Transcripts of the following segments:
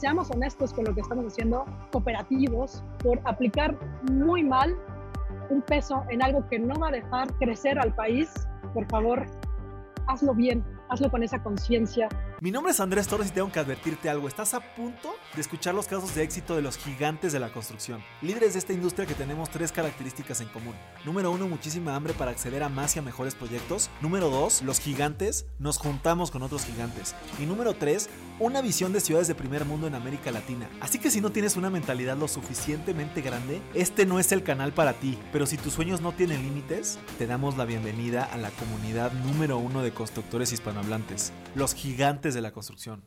seamos honestos con lo que estamos haciendo, cooperativos, por aplicar muy mal un peso en algo que no va a dejar crecer al país, por favor, hazlo bien, hazlo con esa conciencia. Mi nombre es Andrés Torres y tengo que advertirte algo. Estás a punto de escuchar los casos de éxito de los gigantes de la construcción. Líderes de esta industria que tenemos tres características en común. Número uno, muchísima hambre para acceder a más y a mejores proyectos. Número dos, los gigantes nos juntamos con otros gigantes. Y número tres, una visión de ciudades de primer mundo en América Latina. Así que si no tienes una mentalidad lo suficientemente grande, este no es el canal para ti. Pero si tus sueños no tienen límites, te damos la bienvenida a la comunidad número uno de constructores hispanohablantes, los gigantes de la construcción.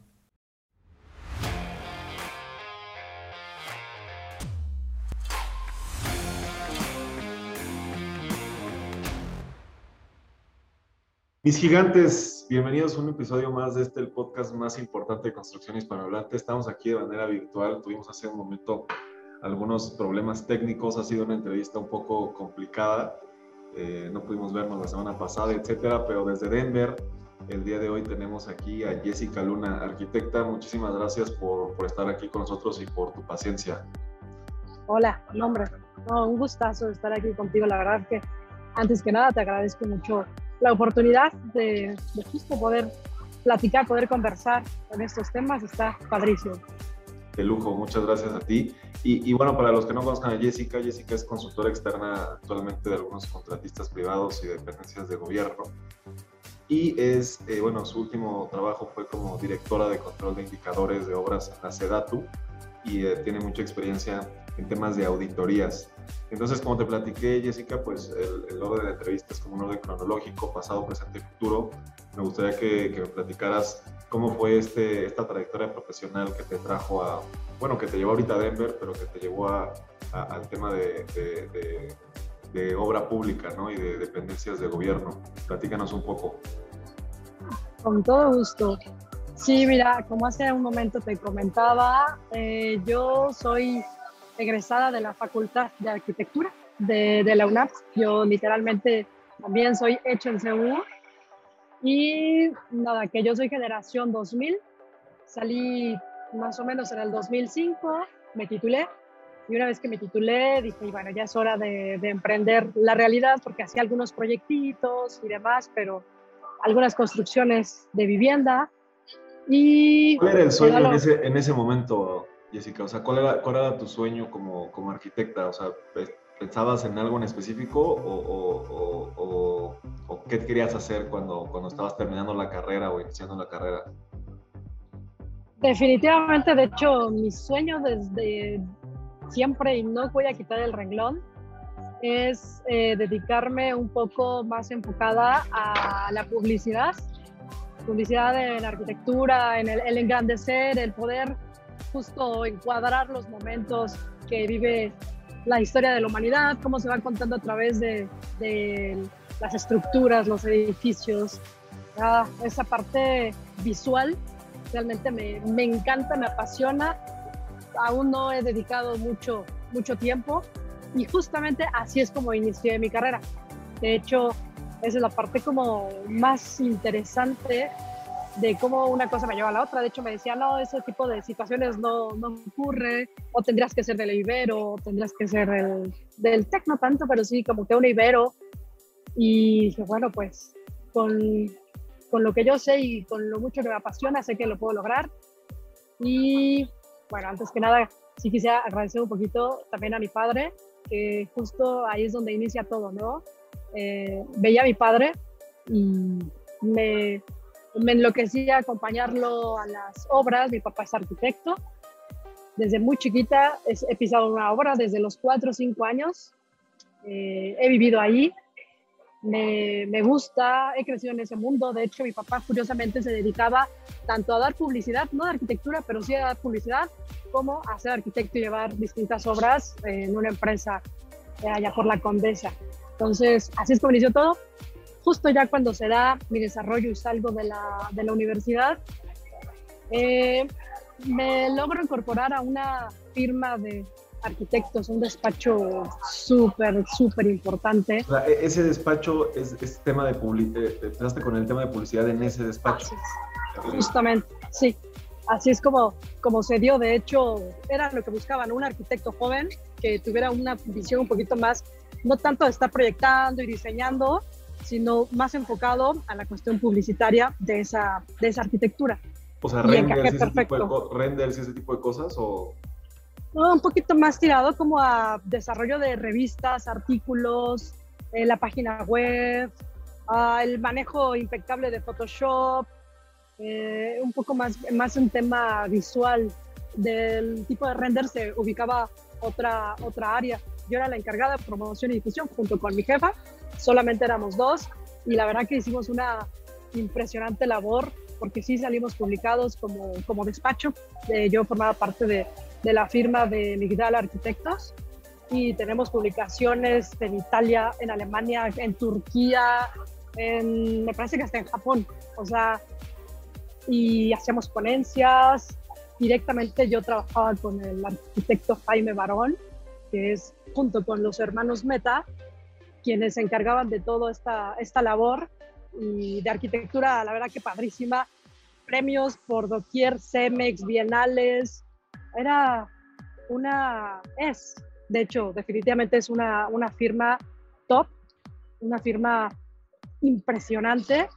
Mis gigantes, bienvenidos a un episodio más de este, el podcast más importante de construcción hispanohablante. Estamos aquí de manera virtual, tuvimos hace un momento algunos problemas técnicos, ha sido una entrevista un poco complicada, eh, no pudimos vernos la semana pasada, etcétera, pero desde Denver, el día de hoy tenemos aquí a Jessica Luna, arquitecta. Muchísimas gracias por, por estar aquí con nosotros y por tu paciencia. Hola, nombre. No, un gustazo estar aquí contigo. La verdad que antes que nada te agradezco mucho la oportunidad de, justo poder platicar, poder conversar en estos temas. Está padrísimo. De lujo, muchas gracias a ti. Y, y, bueno, para los que no conozcan a Jessica, Jessica es consultora externa actualmente de algunos contratistas privados y dependencias de gobierno y es, eh, bueno, su último trabajo fue como directora de control de indicadores de obras en la SEDATU y eh, tiene mucha experiencia en temas de auditorías. Entonces, como te platiqué, Jessica, pues el, el orden de la entrevista es como un orden cronológico, pasado, presente y futuro. Me gustaría que, que me platicaras cómo fue este, esta trayectoria profesional que te trajo a, bueno, que te llevó ahorita a Denver, pero que te llevó a, a, al tema de, de, de de obra pública ¿no? y de dependencias de gobierno. Platícanos un poco. Con todo gusto. Sí, mira, como hace un momento te comentaba, eh, yo soy egresada de la Facultad de Arquitectura de, la UNAP. Yo literalmente también soy hecho en CU. Y nada, que yo soy generación 2000. Salí más o menos en el 2005, me titulé y una vez que me titulé, dije, bueno, ya es hora de emprender la realidad, porque hacía algunos proyectitos y demás, pero algunas construcciones de vivienda. Y ¿Cuál era el sueño en ese, en ese momento, Jessica? O sea, ¿cuál era, cuál era tu sueño como, como arquitecta? O sea, ¿pensabas en algo en específico o, o, o, o, qué querías hacer cuando, cuando estabas terminando la carrera o iniciando la carrera? Definitivamente, de hecho, mi sueño desde siempre, y no voy a quitar el renglón, es eh, dedicarme un poco más enfocada a la publicidad, publicidad en la arquitectura, en el, engrandecer, el poder justo encuadrar los momentos que vive la historia de la humanidad, cómo se va contando a través de, de las estructuras, los edificios, esa parte visual realmente me, me encanta, me apasiona aún no he dedicado mucho, mucho tiempo y justamente así es como inicié mi carrera. De hecho, esa es la parte como más interesante de cómo una cosa me lleva a la otra. De hecho, me decía, no, ese tipo de situaciones no, no ocurre, o tendrías que ser del Ibero, o tendrías que ser el, del TEC, no tanto, pero sí como que un Ibero. Y dije, bueno, pues con, con lo que yo sé y con lo mucho que me apasiona, sé que lo puedo lograr. Y bueno, antes que nada, sí quisiera agradecer un poquito también a mi padre, que justo ahí es donde inicia todo, ¿no? Eh, veía a mi padre y me, enloquecía acompañarlo a las obras. Mi papá es arquitecto. Desde muy chiquita he pisado una obra, desde los 4 o 5 años. Eh, he vivido ahí me, me, gusta, he crecido en ese mundo. De hecho, mi papá curiosamente se dedicaba tanto a dar publicidad, no de arquitectura, pero sí a dar publicidad, como a ser arquitecto y llevar distintas obras en una empresa allá por la Condesa. Entonces, así es como inició todo. Justo ya cuando se da mi desarrollo y salgo de la, de la universidad, eh, me logro incorporar a una firma de arquitectos, un despacho súper, súper importante. O sea, e-, ese despacho es, es tema de publicidad, empezaste con el tema de publicidad en ese despacho. Justamente, sí. así es como, como se dio. De hecho, era lo que buscaban, un arquitecto joven que tuviera una visión un poquito más, no tanto de estar proyectando y diseñando, sino más enfocado a la cuestión publicitaria de esa, de esa arquitectura. O sea, renders, ese tipo de, renders y ese tipo de cosas o... No, un poquito más tirado como a desarrollo de revistas, artículos, eh, la página web, el manejo impecable de Photoshop, eh, un poco más, más un tema visual del tipo de render se ubicaba otra, otra área. Yo era la encargada de promoción y difusión junto con mi jefa, solamente éramos dos y la verdad que hicimos una impresionante labor porque sí salimos publicados como, como despacho. Eh, yo formaba parte de, de, la firma de Migdal Arquitectos y tenemos publicaciones en Italia, en Alemania, en Turquía, en, me parece que hasta en Japón. O sea, y hacíamos ponencias. Directamente yo trabajaba con el arquitecto Jaime Barón, que es junto con los hermanos Meta, quienes se encargaban de toda esta, esta labor y de arquitectura, la verdad que padrísima. Premios por doquier, CEMEX, bienales. Era una, es, de hecho, definitivamente es una, una firma top, una firma impresionante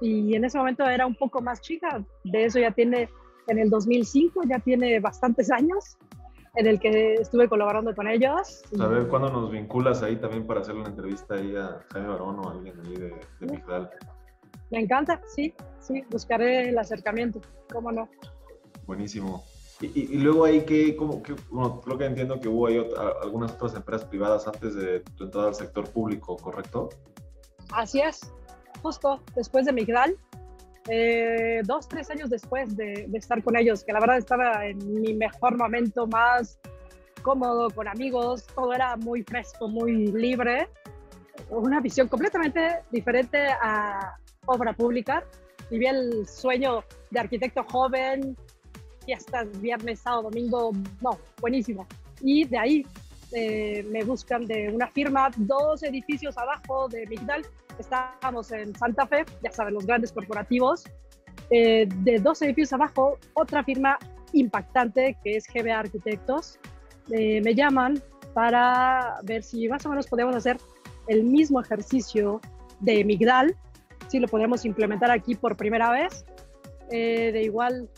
y en ese momento era un poco más chica. De eso ya tiene, en el 2005, ya tiene bastantes años en el que estuve colaborando con ellos. A ver, ¿cuándo nos vinculas ahí también para hacer una entrevista ahí a Jaime Barón o a alguien ahí de, de Me encanta, sí, sí, buscaré el acercamiento, cómo no. Buenísimo. Y, luego ahí que, como que, bueno, creo que entiendo que hubo ahí algunas otras empresas privadas antes de tu entrada al sector público, ¿correcto? Así es, justo después de Migdal, eh, dos, tres años después de, estar con ellos, que la verdad estaba en mi mejor momento, más cómodo, con amigos, todo era muy fresco, muy libre, una visión completamente diferente a obra pública. Viví el sueño de arquitecto joven, fiestas, viernes, sábado, domingo, no, buenísimo. Y de ahí eh, me buscan de una firma dos edificios abajo de Migdal, estábamos en Santa Fe, ya saben, los grandes corporativos, eh, de dos edificios abajo, otra firma impactante que es GBA Arquitectos, eh, me llaman para ver si más o menos podemos hacer el mismo ejercicio de Migdal, si lo podemos implementar aquí por primera vez. Eh, de igual,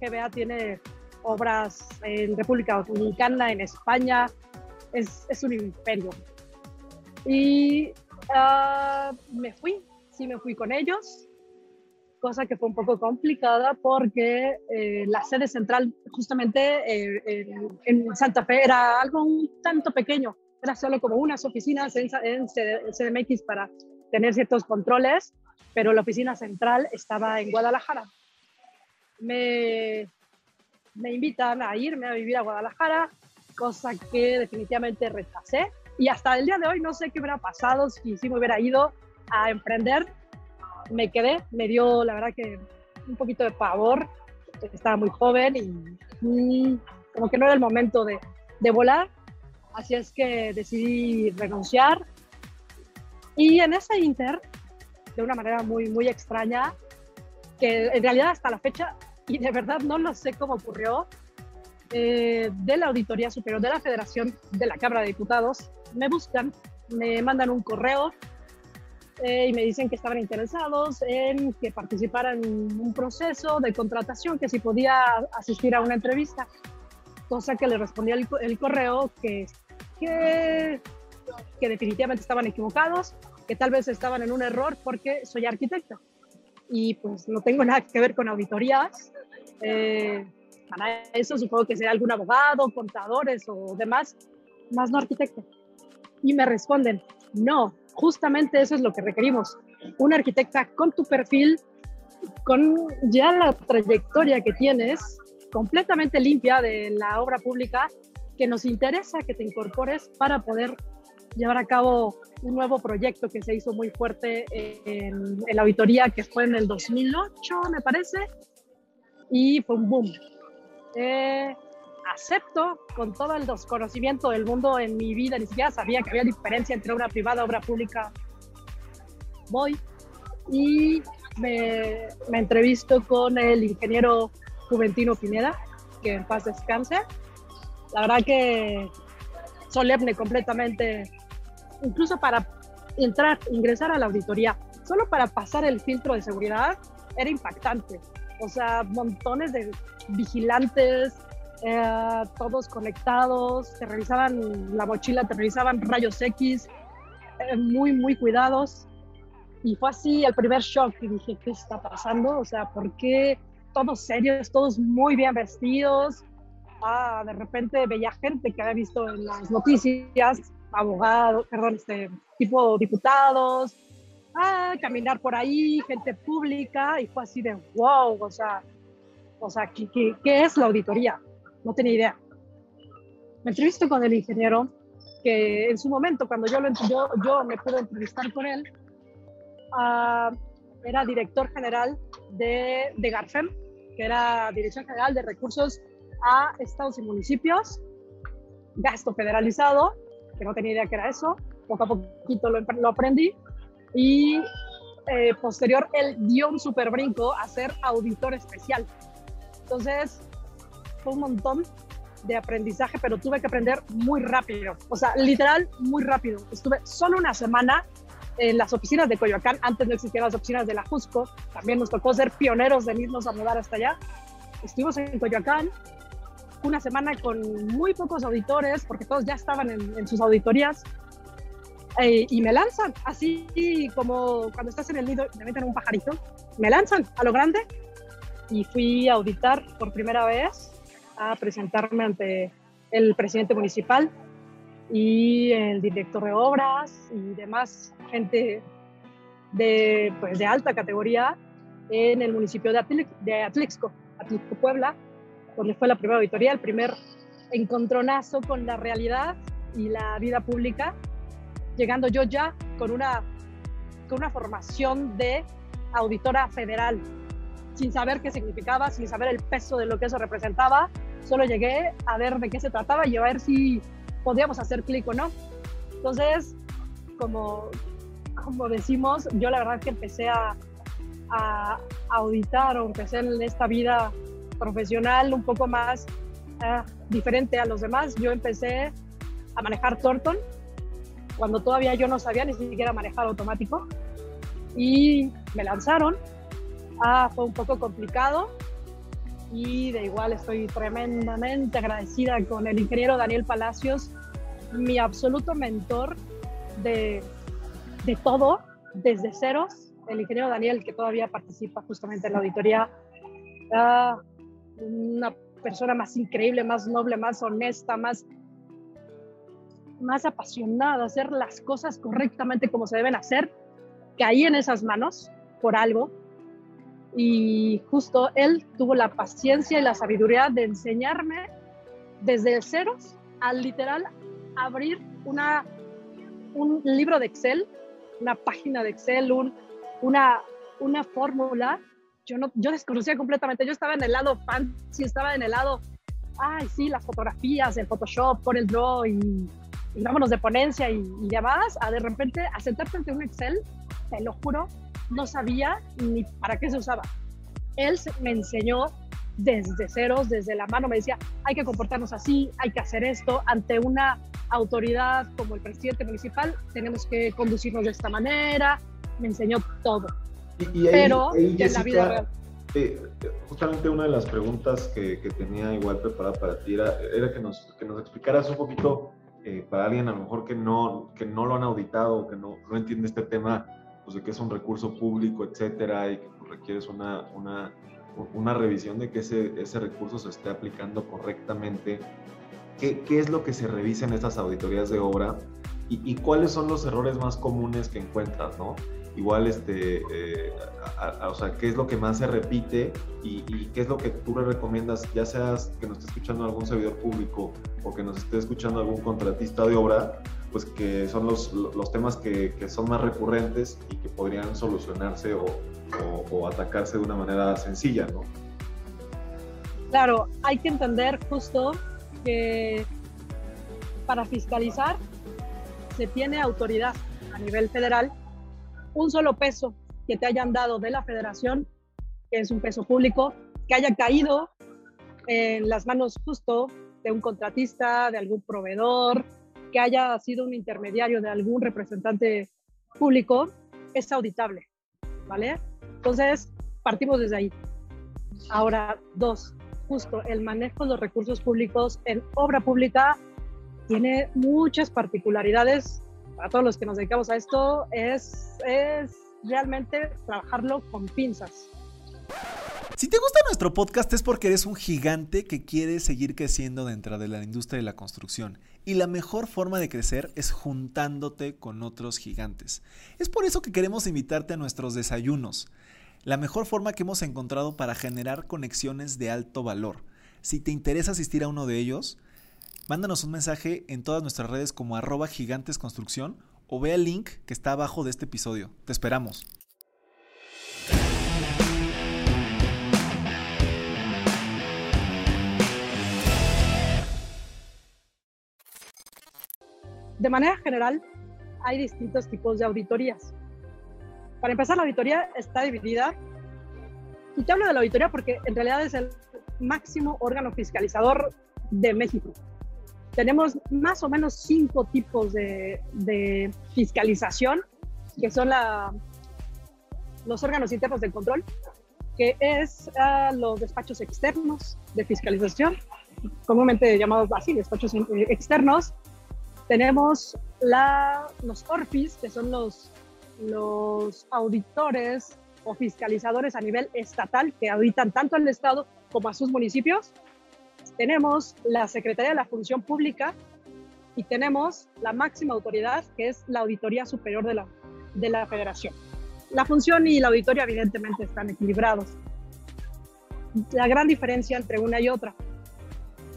GBA tiene obras en República Dominicana, en España, es, es un imperio. Y Ah, me fui, sí me fui con ellos, cosa que fue un poco complicada porque eh, la sede central justamente eh, en, Santa Fe era algo un tanto pequeño, era solo como unas oficinas en, en CDMX para tener ciertos controles, pero la oficina central estaba en Guadalajara. Me, me invitan a irme a vivir a Guadalajara, cosa que definitivamente rechacé y hasta el día de hoy no sé qué hubiera pasado si, si me hubiera ido a emprender. Me quedé, me dio la verdad que un poquito de pavor. Estaba muy joven y como que no era el momento de, de volar. Así es que decidí renunciar. Y en ese inter, de una manera muy, muy extraña, que en realidad hasta la fecha, y de verdad no lo sé cómo ocurrió, eh, de la Auditoría Superior de la Federación de la Cámara de Diputados me buscan, me mandan un correo eh, y me dicen que estaban interesados en que participara en un proceso de contratación, que si podía asistir a una entrevista, cosa que le respondía el, correo que, que, definitivamente estaban equivocados, que tal vez estaban en un error porque soy arquitecto y pues no tengo nada que ver con auditorías. Eh, para eso supongo que sea algún abogado, contadores o demás, más no arquitecto y me responden, no, justamente eso es lo que requerimos. Una arquitecta con tu perfil, con ya la trayectoria que tienes, completamente limpia de la obra pública, que nos interesa que te incorpores para poder llevar a cabo un nuevo proyecto que se hizo muy fuerte en, la auditoría que fue en el 2008, me parece, y fue un boom. Eh, acepto con todo el desconocimiento del mundo en mi vida, ni siquiera sabía que había diferencia entre obra privada y obra pública. Voy y me, me entrevisto con el ingeniero Juventino Pineda, que en paz descanse. La verdad que solemne completamente, incluso para entrar, ingresar a la auditoría, solo para pasar el filtro de seguridad, era impactante. O sea, montones de vigilantes, eh, todos conectados, te revisaban la mochila, te revisaban rayos X, eh, muy, muy cuidados. Y fue así el primer shock y dije, ¿qué está pasando? O sea, ¿por qué todos serios, todos muy bien vestidos? Ah, de repente veía gente que había visto en las noticias, abogados, perdón, este, tipo diputados, ah, caminar por ahí, gente pública, y fue así de wow, o sea, o sea, ¿qué, qué, qué es la auditoría? No tenía idea. Me entrevisto con el ingeniero que en su momento, cuando yo, lo, yo, yo me pude entrevistar con él, uh, era director general de, de Garfem, que era Dirección General de Recursos a Estados y Municipios, gasto federalizado, que no tenía idea que era eso, poco a poquito lo, lo aprendí, y eh, posterior él dio un super brinco a ser auditor especial. Entonces, fue un montón de aprendizaje, pero tuve que aprender muy rápido, o sea, literal, muy rápido. Estuve solo una semana en las oficinas de Coyoacán, antes no existían las oficinas de la Jusco, también nos tocó ser pioneros de irnos a mudar hasta allá. Estuvimos en Coyoacán una semana con muy pocos auditores, porque todos ya estaban en, sus auditorías, eh, y me lanzan, así como cuando estás en el nido y me meten un pajarito, me lanzan a lo grande y fui a auditar por primera vez a presentarme ante el presidente municipal y el director de obras y demás gente de, pues, de alta categoría en el municipio de, de Atlixco, Atlixco, Puebla, donde fue la primera auditoría, el primer encontronazo con la realidad y la vida pública, llegando yo ya con una, con una formación de auditora federal, sin saber qué significaba, sin saber el peso de lo que eso representaba, Solo llegué a ver de qué se trataba y a ver si podíamos hacer clic o no. Entonces, como, como decimos, yo la verdad que empecé a, auditar o empecé en esta vida profesional un poco más uh, diferente a los demás. Yo empecé a manejar Torton cuando todavía yo no sabía ni siquiera manejar automático y me lanzaron. Ah, fue un poco complicado, y de igual estoy tremendamente agradecida con el ingeniero Daniel Palacios, mi absoluto mentor de, de todo, desde ceros. El ingeniero Daniel, que todavía participa justamente en la auditoría, una persona más increíble, más noble, más honesta, más, más apasionada, hacer las cosas correctamente como se deben hacer, caí en esas manos por algo, y justo él tuvo la paciencia y la sabiduría de enseñarme desde ceros al literal abrir una, un libro de Excel, una página de Excel, un, una, una fórmula. Yo, no, yo desconocía completamente, yo estaba en el lado fancy, estaba en el lado, ay, sí, las fotografías, el Photoshop, por el Draw y, y vámonos de ponencia y, y demás, a de repente a sentarte ante un Excel, te lo juro, no sabía ni para qué se usaba. Él me enseñó desde ceros, desde la mano, me decía, hay que comportarnos así, hay que hacer esto, ante una autoridad como el presidente municipal, tenemos que conducirnos de esta manera, me enseñó todo. Y, ahí, Pero en la vida real. Eh, justamente una de las preguntas que, tenía igual preparada para ti era, que, nos, que nos explicaras un poquito, eh, para alguien a lo mejor que no, que no lo han auditado, que no, no entiende este tema, pues, de que es un recurso público, etcétera, y que pues, requieres una, una, revisión de que ese, ese recurso se esté aplicando correctamente. ¿Qué, ¿Qué, es lo que se revisa en estas auditorías de obra? Y, y cuáles son los errores más comunes que encuentras, ¿no? Igual, este, eh, o sea, qué es lo que más se repite y, qué es lo que tú le recomiendas, ya seas que nos esté escuchando algún servidor público o que nos esté escuchando algún contratista de obra, pues que son los, los temas que, que, son más recurrentes y que podrían solucionarse o, o, atacarse de una manera sencilla, ¿no? Claro, hay que entender justo que para fiscalizar se tiene autoridad a nivel federal. Un solo peso que te hayan dado de la federación, que es un peso público, que haya caído en las manos justo de un contratista, de algún proveedor, que haya sido un intermediario de algún representante público, es auditable, ¿vale? Entonces, partimos desde ahí. Ahora, dos, justo el manejo de los recursos públicos en obra pública tiene muchas particularidades. Para todos los que nos dedicamos a esto, es, es realmente trabajarlo con pinzas. Si te gusta nuestro podcast es porque eres un gigante que quiere seguir creciendo dentro de la industria de la construcción. Y la mejor forma de crecer es juntándote con otros gigantes. Es por eso que queremos invitarte a nuestros desayunos. La mejor forma que hemos encontrado para generar conexiones de alto valor. Si te interesa asistir a uno de ellos, mándanos un mensaje en todas nuestras redes como arroba gigantesconstrucción o ve el link que está abajo de este episodio. Te esperamos. De manera general, hay distintos tipos de auditorías. Para empezar, la auditoría está dividida, y te hablo de la auditoría porque en realidad es el máximo órgano fiscalizador de México. Tenemos más o menos cinco tipos de, fiscalización, que son la, los órganos internos de control, que es uh, los despachos externos de fiscalización, comúnmente llamados así, despachos externos, tenemos la, los ORFIS, que son los, los auditores o fiscalizadores a nivel estatal que auditan tanto al Estado como a sus municipios. Tenemos la Secretaría de la Función Pública y tenemos la máxima autoridad, que es la Auditoría Superior de la, de la Federación. La función y la auditoría evidentemente están equilibrados. La gran diferencia entre una y otra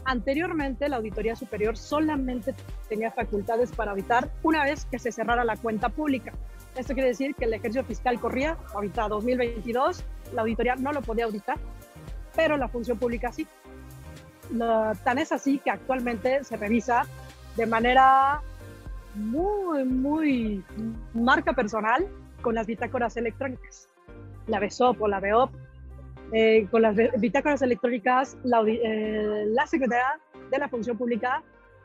Anteriormente, la Auditoría Superior solamente tenía facultades para auditar una vez que se cerrara la cuenta pública. Esto quiere decir que el ejercicio fiscal corría, ahorita 2022, la auditoría no lo podía auditar, pero la función pública sí. Tan es así que actualmente se revisa de manera muy, muy marca personal con las bitácoras electrónicas. La BESOP o la BEOP eh, con las bitácoras electrónicas, eh, la, Secretaría de la Función Pública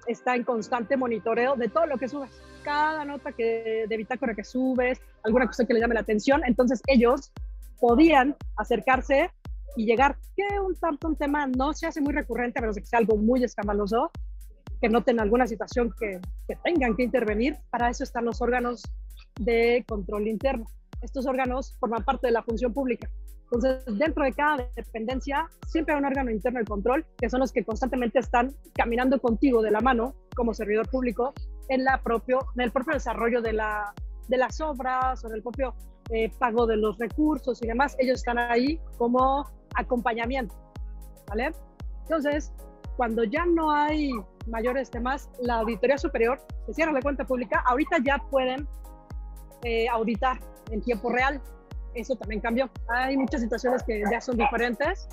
está en constante monitoreo de todo lo que subes. Cada nota que, de bitácora que subes, alguna cosa que le llame la atención, entonces ellos podían acercarse y llegar, que un tanto un tema no se hace muy recurrente, menos que sea algo muy escandaloso, que noten alguna situación que, que tengan que intervenir. Para eso están los órganos de control interno. Estos órganos forman parte de la función pública. Entonces, dentro de cada dependencia siempre hay un órgano interno de control, que son los que constantemente están caminando contigo de la mano como servidor público en, la propio, en el propio desarrollo de, la, de las obras o en el propio eh, pago de los recursos y demás. Ellos están ahí como acompañamiento, ¿vale? Entonces, cuando ya no hay mayores temas, la Auditoría Superior se cierra la cuenta pública, ahorita ya pueden eh, auditar en tiempo real eso también cambió. Hay muchas situaciones que ya son diferentes,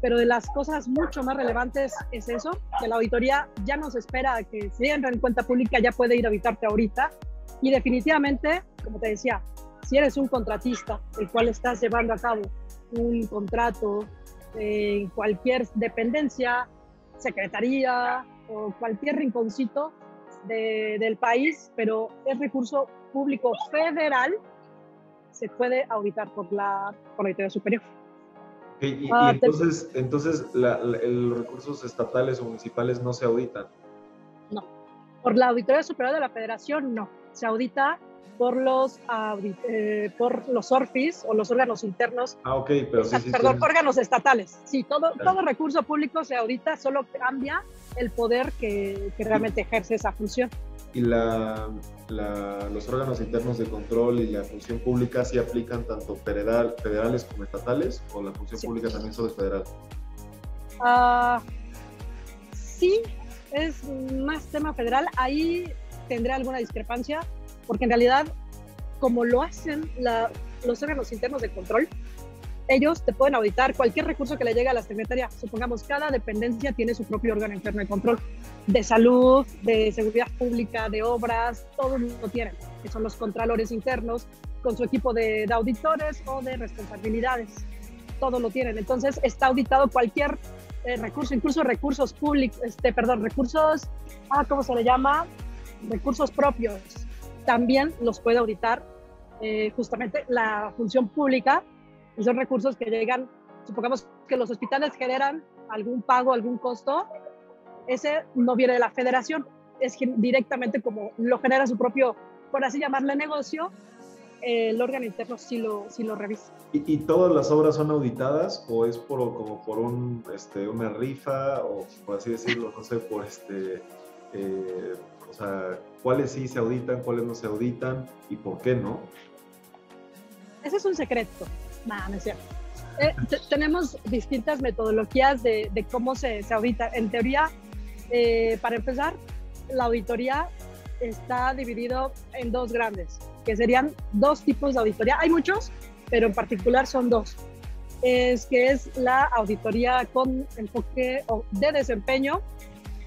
pero de las cosas mucho más relevantes es eso, que la auditoría ya nos espera a que si entra en cuenta pública ya puede ir a auditarte ahorita. Y definitivamente, como te decía, si eres un contratista, el cual estás llevando a cabo un contrato en cualquier dependencia, secretaría o cualquier rinconcito del país, pero es recurso público federal, se puede auditar por la, auditoría superior. y, ah, entonces, entonces los recursos estatales o municipales no se auditan. No, por la auditoría superior de la federación no, se audita por los, eh, por los ORFIS o los órganos internos. Ah, ok, pero sí, Perdón, órganos estatales. Sí, todo, todo recurso público se audita, solo cambia el poder que, que realmente ejerce esa función y la, los órganos internos de control y la función pública sí aplican tanto federal, federales como estatales o la función pública también solo es federal? Uh, sí, es más tema federal. Ahí tendré alguna discrepancia porque en realidad como lo hacen los órganos internos de control, ellos te pueden auditar cualquier recurso que le llegue a la Secretaría. Supongamos, cada dependencia tiene su propio órgano interno de control, de salud, de seguridad pública, de obras, todos lo tienen, que son los contralores internos, con su equipo de, auditores o de responsabilidades. Todo lo tienen. Entonces, está auditado cualquier eh, recursos, incluso recursos públicos, este, perdón, recursos, ah, ¿cómo se le llama? Recursos propios. También los puede auditar eh, justamente la función pública, y son recursos que llegan, supongamos que los hospitales generan algún pago, algún costo, ese no viene de la federación, es directamente como lo genera su propio, por así llamarle negocio, el órgano interno sí lo, sí lo revisa. ¿Y, todas las obras son auditadas o es por, como por un, este, una rifa o por así decirlo, no sé, por este, eh, o sea, cuáles sí se auditan, cuáles no se auditan y por qué no? Ese es un secreto. No, no es cierto. Eh, tenemos distintas metodologías de, de cómo se, se, audita. En teoría, eh, para empezar, la auditoría está dividido en dos grandes, que serían dos tipos de auditoría. Hay muchos, pero en particular son dos. Es que es la auditoría con enfoque de desempeño,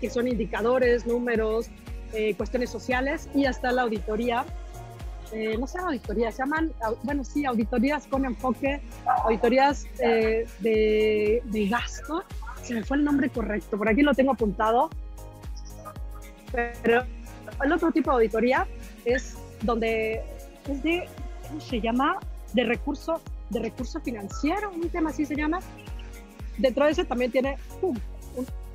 que son indicadores, números, eh, cuestiones sociales, y hasta la auditoría eh, no se llaman auditorías, se llaman, bueno, sí, auditorías con enfoque, auditorías eh, de, de, gasto. Se me fue el nombre correcto, por aquí lo tengo apuntado. Pero el otro tipo de auditoría es donde es de, ¿cómo se llama? De recurso, de recurso financiero, un tema así se llama. Dentro de ese también tiene,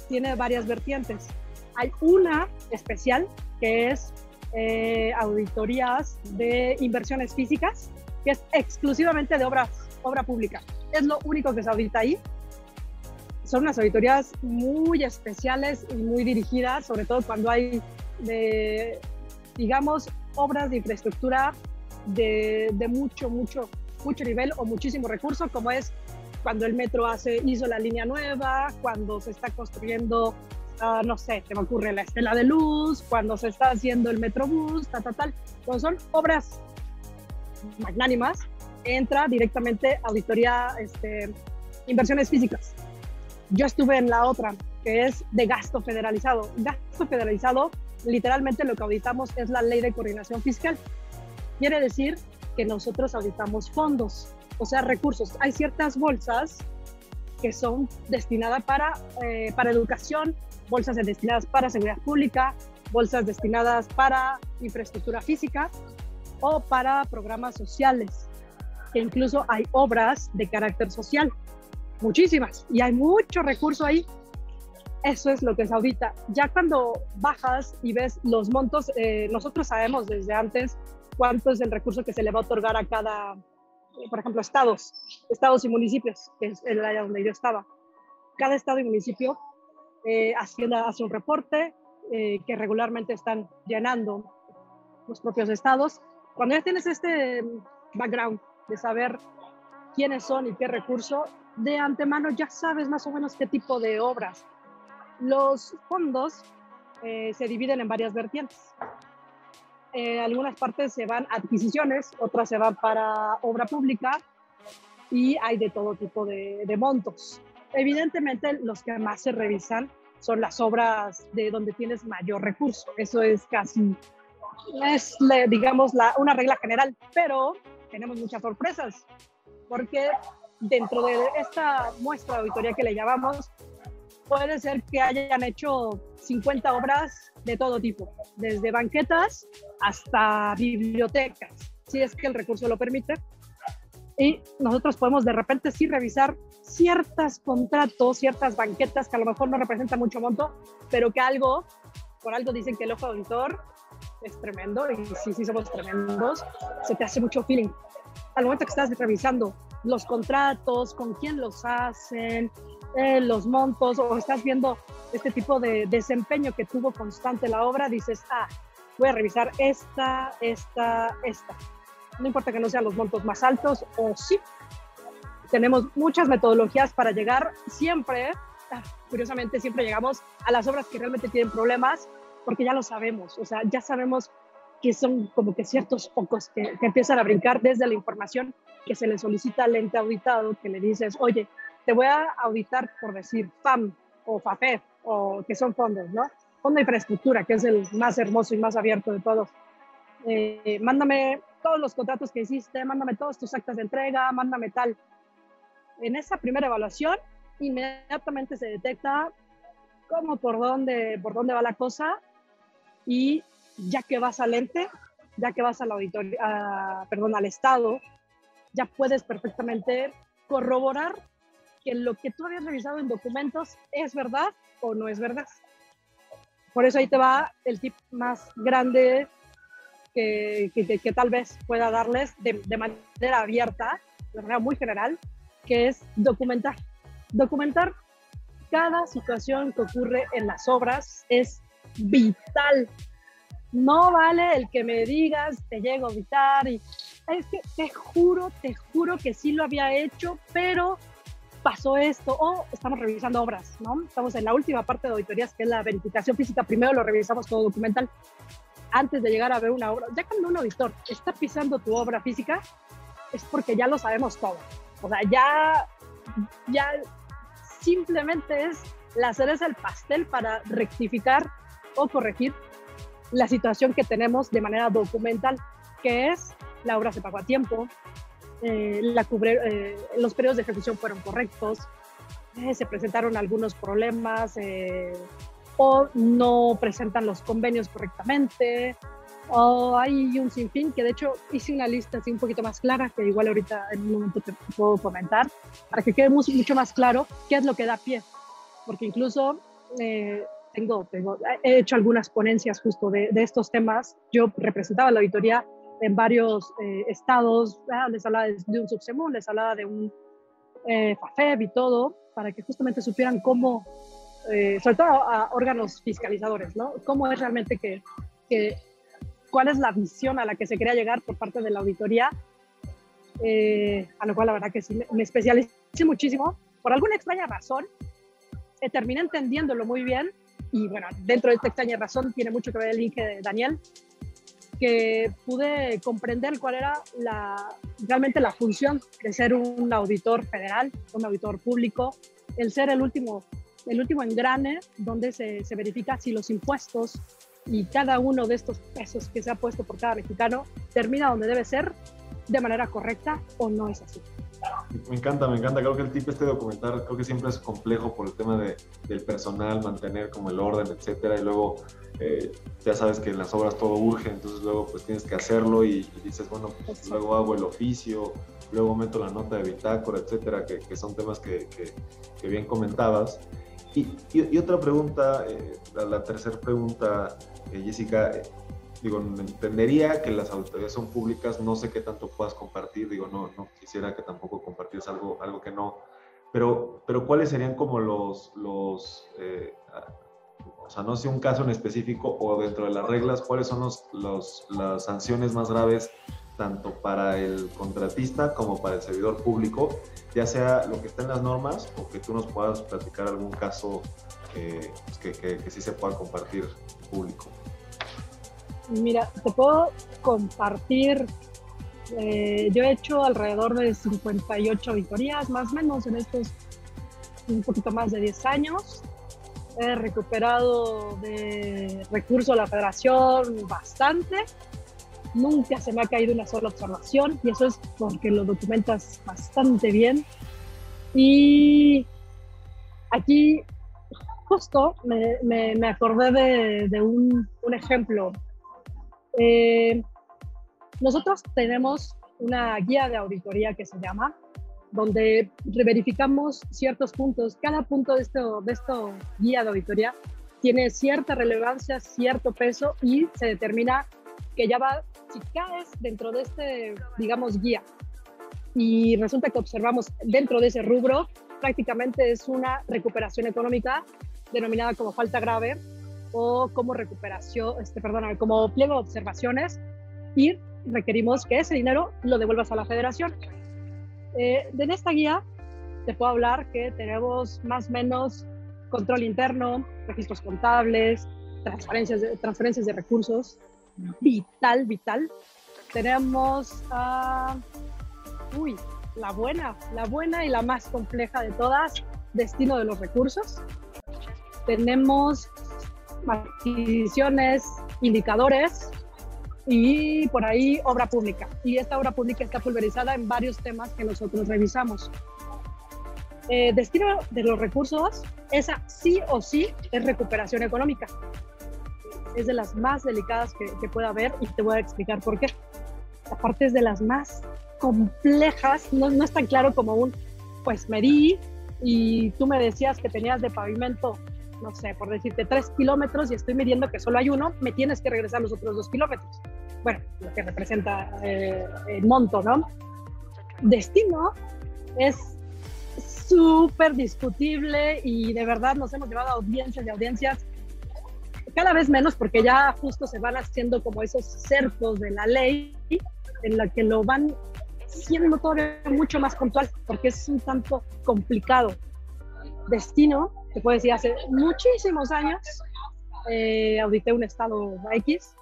tiene varias vertientes. Hay una especial que es eh, auditorías de inversiones físicas, que es exclusivamente de obras, obra pública. Es lo único que se audita ahí. Son unas auditorías muy especiales y muy dirigidas, sobre todo cuando hay, de, digamos, obras de infraestructura de, de mucho, mucho, mucho nivel o muchísimo recurso, como es cuando el metro hace, hizo la línea nueva, cuando se está construyendo Ah, no sé, se me ocurre la estela de luz, cuando se está haciendo el metrobús, tal, tal, tal. Cuando son obras magnánimas, entra directamente auditoría, este, inversiones físicas. Yo estuve en la otra, que es de gasto federalizado. Gasto federalizado, literalmente lo que auditamos es la ley de coordinación fiscal. Quiere decir que nosotros auditamos fondos, o sea, recursos. Hay ciertas bolsas que son destinadas para, eh, para educación, bolsas destinadas para seguridad pública, bolsas destinadas para infraestructura física o para programas sociales, que incluso hay obras de carácter social, muchísimas, y hay mucho recurso ahí. Eso es lo que es audita. Ya cuando bajas y ves los montos, eh, nosotros sabemos desde antes cuánto es el recurso que se le va a otorgar a cada, por ejemplo, estados, estados y municipios, que es el área donde yo estaba. Cada estado y municipio eh, haciendo, hace un reporte eh, que regularmente están llenando los propios estados. Cuando ya tienes este background de saber quiénes son y qué recurso, de antemano ya sabes más o menos qué tipo de obras. Los fondos eh, se dividen en varias vertientes. algunas partes se van a adquisiciones, otras se van para obra pública y hay de todo tipo de, de montos. Evidentemente, los que más se revisan son las obras de donde tienes mayor recurso. Eso es casi, es, digamos, la, una regla general, pero tenemos muchas sorpresas, porque dentro de esta muestra de auditoría que le llamamos, puede ser que hayan hecho 50 obras de todo tipo, desde banquetas hasta bibliotecas, si es que el recurso lo permite. Y nosotros podemos de repente sí revisar ciertos contratos, ciertas banquetas que a lo mejor no representan mucho monto, pero que algo, por algo dicen que el ojo auditor es tremendo y sí, sí somos tremendos, se te hace mucho feeling. Al momento que estás revisando los contratos, con quién los hacen, eh, los montos, o estás viendo este tipo de desempeño que tuvo constante la obra, dices, ah, voy a revisar esta, esta, esta. No importa que no sean los montos más altos, o sí, tenemos muchas metodologías para llegar siempre, curiosamente, siempre llegamos a las obras que realmente tienen problemas porque ya lo sabemos, o sea, ya sabemos que son como que ciertos pocos que, empiezan a brincar desde la información que se le solicita al ente auditado, que le dices, oye, te voy a auditar por decir FAM o FAFE, o que son fondos, ¿no? Fondo de infraestructura, que es el más hermoso y más abierto de todos. Eh, mándame todos los contratos que hiciste, mándame todos tus actas de entrega, mándame tal en esa primera evaluación inmediatamente se detecta cómo por dónde, por dónde va la cosa y ya que vas al ente, ya que vas al auditorio, perdón, al Estado, ya puedes perfectamente corroborar que lo que tú habías revisado en documentos es verdad o no es verdad. Por eso ahí te va el tip más grande que, que, tal vez pueda darles de, de, manera abierta, de manera muy general, que es documentar. Documentar cada situación que ocurre en las obras es vital. No vale el que me digas, te llego a evitar y es que te juro, te juro que sí lo había hecho, pero pasó esto, o estamos revisando obras, ¿no? Estamos en la última parte de auditorías, que es la verificación física. Primero lo revisamos todo documental antes de llegar a ver una obra. Ya cuando un auditor está pisando tu obra física, es porque ya lo sabemos todo. O sea, ya, ya simplemente es la cereza del pastel para rectificar o corregir la situación que tenemos de manera documental, que es la obra se pagó a tiempo, eh, eh, los periodos de ejecución fueron correctos, eh, se presentaron algunos problemas o no presentan los convenios correctamente, o hay un sinfín que de hecho hice una lista así un poquito más clara que igual ahorita en un momento te puedo comentar para que quede mucho más claro qué es lo que da pie. Porque incluso tengo, tengo, he hecho algunas ponencias justo de, de, estos temas. Yo representaba la auditoría en varios eh, estados, ah, les hablaba de, un subsemún, les hablaba de un eh, FAFEB y todo, para que justamente supieran cómo, eh, sobre todo a, órganos fiscalizadores, ¿no? Cómo es realmente que, que, cuál es la visión a la que se quería llegar por parte de la auditoría, eh, a lo cual la verdad que sí me, especialicé muchísimo. Por alguna extraña razón, terminé entendiéndolo muy bien y bueno, dentro de esta extraña razón tiene mucho que ver el link de Daniel, que pude comprender cuál era la, realmente la función de ser un auditor federal, un auditor público, el ser el último, el último engrane donde se, se verifica si los impuestos y cada uno de estos pesos que se ha puesto por cada mexicano termina donde debe ser de manera correcta o no es así. Me encanta, me encanta. Creo que el tipo este documental, creo que siempre es complejo por el tema de, del personal, mantener como el orden, etcétera. Y luego, eh, ya sabes que en las obras todo urge, entonces luego pues tienes que hacerlo y, dices, bueno, pues, luego hago el oficio, luego meto la nota de bitácora, etcétera, que, que son temas que, que, bien comentabas. Y, y, otra pregunta, eh, la, la tercera pregunta, eh, Jessica, digo, entendería que las auditorías son públicas, no sé qué tanto puedas compartir, digo, no, no quisiera que tampoco compartieras algo, algo que no, pero, pero ¿cuáles serían como los, los eh, o sea, no sé un caso en específico o dentro de las reglas, cuáles son los, los, las sanciones más graves tanto para el contratista como para el servidor público, ya sea lo que está en las normas o que tú nos puedas platicar algún caso eh, pues que, que, que sí se pueda compartir público. Mira, te puedo compartir. Eh, yo he hecho alrededor de 58 auditorías, más o menos, en estos un poquito más de 10 años. He recuperado de recursos a la federación bastante. Nunca se me ha caído una sola observación y eso es porque lo documentas bastante bien. Y aquí justo me, me, acordé de, de un, un, ejemplo eh, nosotros tenemos una guía de auditoría que se llama, donde verificamos ciertos puntos. Cada punto de esto, de esto guía de auditoría tiene cierta relevancia, cierto peso y se determina que ya va, si caes dentro de este, digamos, guía y resulta que observamos dentro de ese rubro, prácticamente es una recuperación económica denominada como falta grave o como recuperación, este, perdón, como pliego de observaciones y requerimos que ese dinero lo devuelvas a la federación. Eh, en esta guía te puedo hablar que tenemos más o menos control interno, registros contables, transferencias de, transferencias de recursos, vital, vital. Tenemos, uy, la buena, la buena y la más compleja de todas, destino de los recursos. Tenemos adquisiciones, indicadores y por ahí obra pública. Y esta obra pública está pulverizada en varios temas que nosotros revisamos. Eh, destino de los recursos, esa sí o sí es recuperación económica. Es de las más delicadas que, que pueda haber y te voy a explicar por qué. Aparte es de las más complejas, no, no es tan claro como un, pues medí y tú me decías que tenías de pavimento, no sé, por decirte tres kilómetros y estoy midiendo que solo hay uno, me tienes que regresar los otros dos kilómetros. Bueno, lo que representa eh, el monto, ¿no? Destino es súper discutible y de verdad nos hemos llevado a audiencias y audiencias cada vez menos porque ya justo se van haciendo como esos cercos de la ley en la que lo van siendo todavía mucho más puntual porque es un tanto complicado. Destino, te puedo decir, hace muchísimos años eh, audité un estado X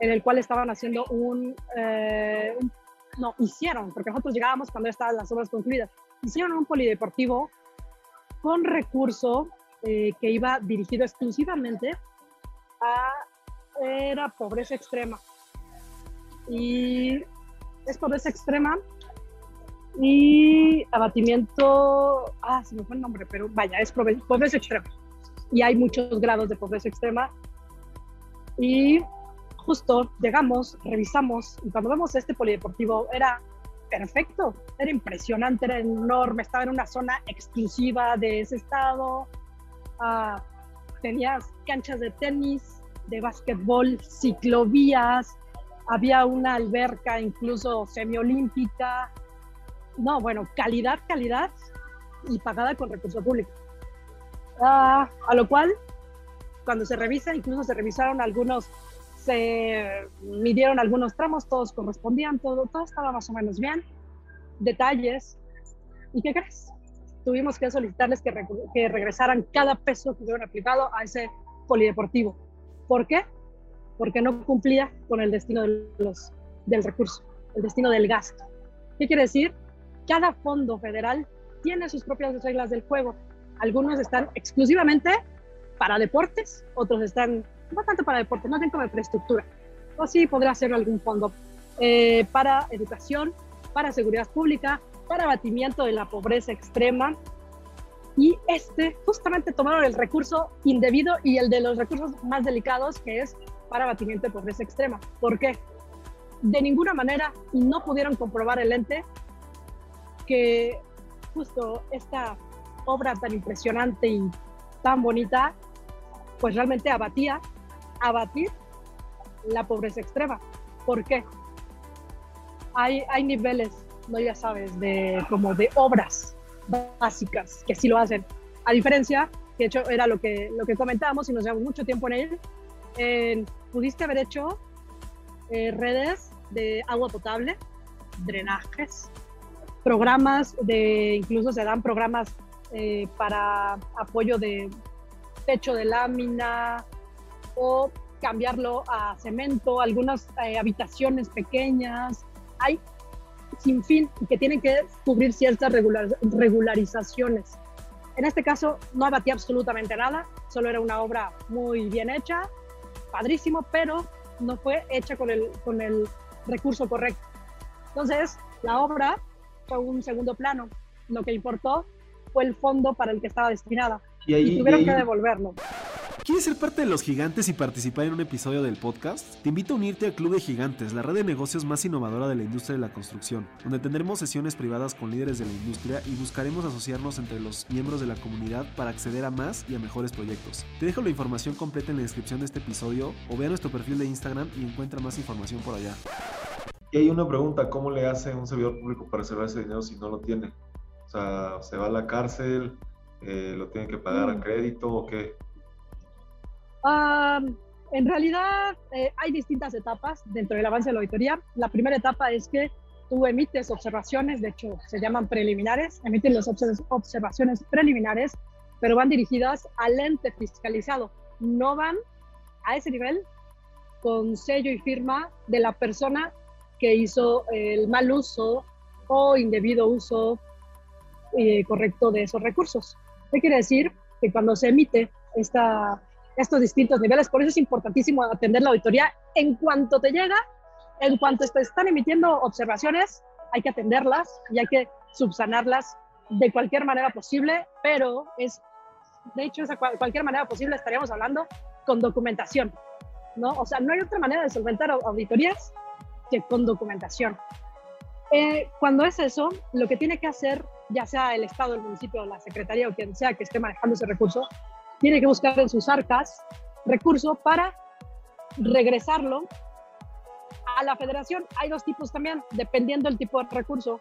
en el cual estaban haciendo un, eh, no, hicieron, porque nosotros llegábamos cuando estaban las obras concluidas, hicieron un polideportivo con recurso eh, que iba dirigido exclusivamente a, era pobreza extrema. Y es pobreza extrema y abatimiento, ah, se me fue el nombre, pero vaya, es pobreza extrema. Y hay muchos grados de pobreza extrema. Y justo llegamos, revisamos, y cuando vemos este polideportivo era perfecto, era impresionante, era enorme, estaba en una zona exclusiva de ese estado, uh, tenías canchas de tenis, de básquetbol, ciclovías, había una alberca incluso semiolímpica. No, bueno, calidad, calidad y pagada con recursos públicos. Ah, a lo cual, cuando se revisa, incluso se revisaron algunos, se midieron algunos tramos, todos correspondían, todo, todo estaba más o menos bien. Detalles. ¿Y qué crees? Tuvimos que solicitarles que, que regresaran cada peso que hubieran aplicado a ese polideportivo. ¿Por qué? porque no cumplía con el destino de del recurso, el destino del gasto. ¿Qué quiere decir? Cada fondo federal tiene sus propias reglas del juego. Algunos están exclusivamente para deportes, otros están no tanto para deportes, no tienen como infraestructura. O sí podrá ser algún fondo eh, para educación, para seguridad pública, para abatimiento de la pobreza extrema. Y este, justamente tomaron el recurso indebido y el de los recursos más delicados, que es para abatimiento de pobreza extrema. ¿Por qué? De ninguna manera no pudieron comprobar el ente que justo esta obra tan impresionante y tan bonita, pues realmente abatía, abatir la pobreza extrema. ¿Por qué? Hay, hay niveles, no ya sabes, de como de obras básicas que sí lo hacen. A diferencia, que de hecho era lo que, lo que comentábamos y nos llevamos mucho tiempo en él, en pudiste haber hecho eh, redes de agua potable, drenajes, programas de, incluso se dan programas eh, para apoyo de techo de lámina o cambiarlo a cemento, algunas eh, habitaciones pequeñas. Hay sin fin que tienen que cubrir ciertas regularizaciones. En este caso no abatí absolutamente nada, solo era una obra muy bien hecha, padrísimo, pero no fue hecha con el, con el recurso correcto. Entonces, la obra fue un segundo plano. Lo que importó fue el fondo para el que estaba destinada. Y, tuvieron que devolverlo. ¿Quieres ser parte de los gigantes y participar en un episodio del podcast? Te invito a unirte al Club de Gigantes, la red de negocios más innovadora de la industria de la construcción, donde tendremos sesiones privadas con líderes de la industria y buscaremos asociarnos entre los miembros de la comunidad para acceder a más y a mejores proyectos. Te dejo la información completa en la descripción de este episodio o ve a nuestro perfil de Instagram y encuentra más información por allá. Y hay una pregunta, ¿cómo le hace un servidor público para reservar ese dinero si no lo tiene? O sea, ¿se va a la cárcel? Eh, ¿Lo tiene que pagar a mm. crédito o qué? en realidad eh, hay distintas etapas dentro del avance de la auditoría. La primera etapa es que tú emites observaciones, de hecho se llaman preliminares, emites las observaciones preliminares, pero van dirigidas al ente fiscalizado, no van a ese nivel con sello y firma de la persona que hizo el mal uso o indebido uso eh, correcto de esos recursos. ¿Qué quiere decir? Que cuando se emite estos distintos niveles. Por eso es importantísimo atender la auditoría en cuanto te llega, en cuanto te están emitiendo observaciones, hay que atenderlas y hay que subsanarlas de cualquier manera posible, pero es, de hecho, de cualquier manera posible estaríamos hablando con documentación, ¿no? O sea, no hay otra manera de solventar auditorías que con documentación. Eh, cuando es eso, lo que tiene que hacer, ya sea el Estado, el municipio, la Secretaría o quien sea que esté manejando ese recurso, tiene que buscar en sus arcas recurso para regresarlo a la federación. Hay dos tipos también, dependiendo del tipo de recurso.